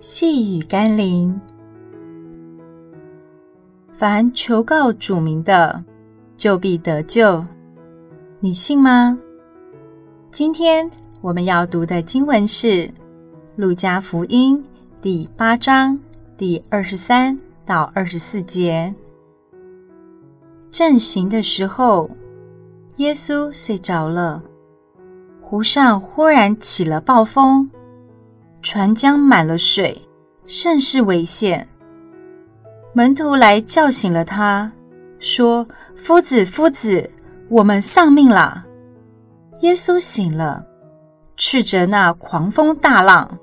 细雨甘霖，凡求告主名的，就必得救。你信吗？今天我们要读的经文是《路加福音》第八章第二十三到二十四节。正行的时候，耶稣睡着了，湖上忽然起了暴风。船将满了水，甚是危险。门徒来叫醒了他，说：“夫子，夫子，我们丧命了。”耶稣醒了，斥责那狂风大浪，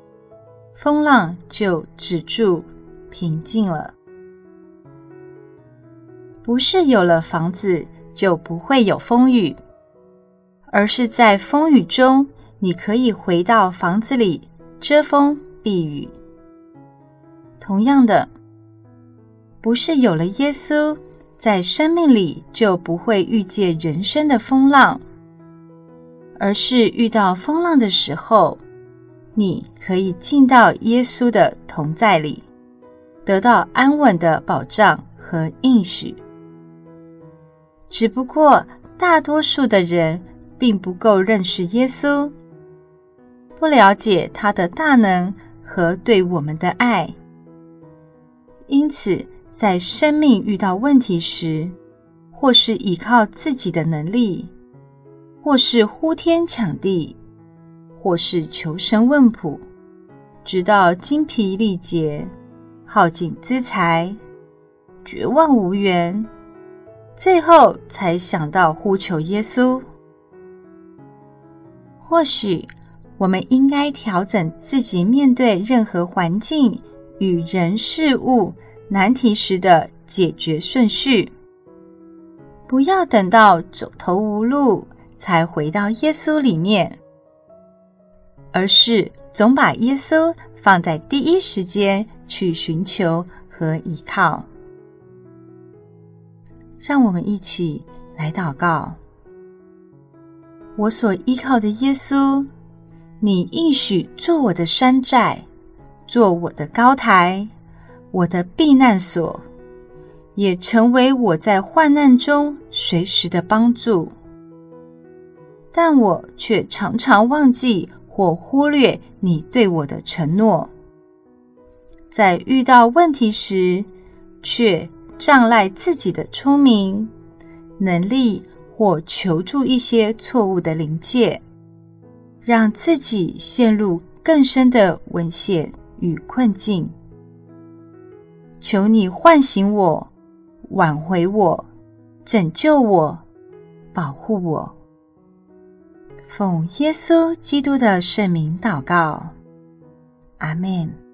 风浪就止住，平静了。不是有了房子就不会有风雨，而是在风雨中，你可以回到房子里。遮风避雨。同样的，不是有了耶稣，在生命里就不会遇见人生的风浪，而是遇到风浪的时候，你可以进到耶稣的同在里，得到安稳的保障和应许。只不过，大多数的人并不够认识耶稣。不了解他的大能和对我们的爱，因此在生命遇到问题时，或是依靠自己的能力，或是呼天抢地，或是求神问卜，直到精疲力竭、耗尽资财、绝望无援，最后才想到呼求耶稣。或许。我们应该调整自己面对任何环境与人事物难题时的解决顺序，不要等到走投无路才回到耶稣里面，而是总把耶稣放在第一时间去寻求和依靠。让我们一起来祷告：我所依靠的耶稣。你应许做我的山寨，做我的高台，我的避难所，也成为我在患难中随时的帮助。但我却常常忘记或忽略你对我的承诺，在遇到问题时，却仗赖自己的聪明、能力或求助一些错误的灵界。让自己陷入更深的危险与困境。求你唤醒我，挽回我，拯救我，保护我。奉耶稣基督的圣名祷告，阿门。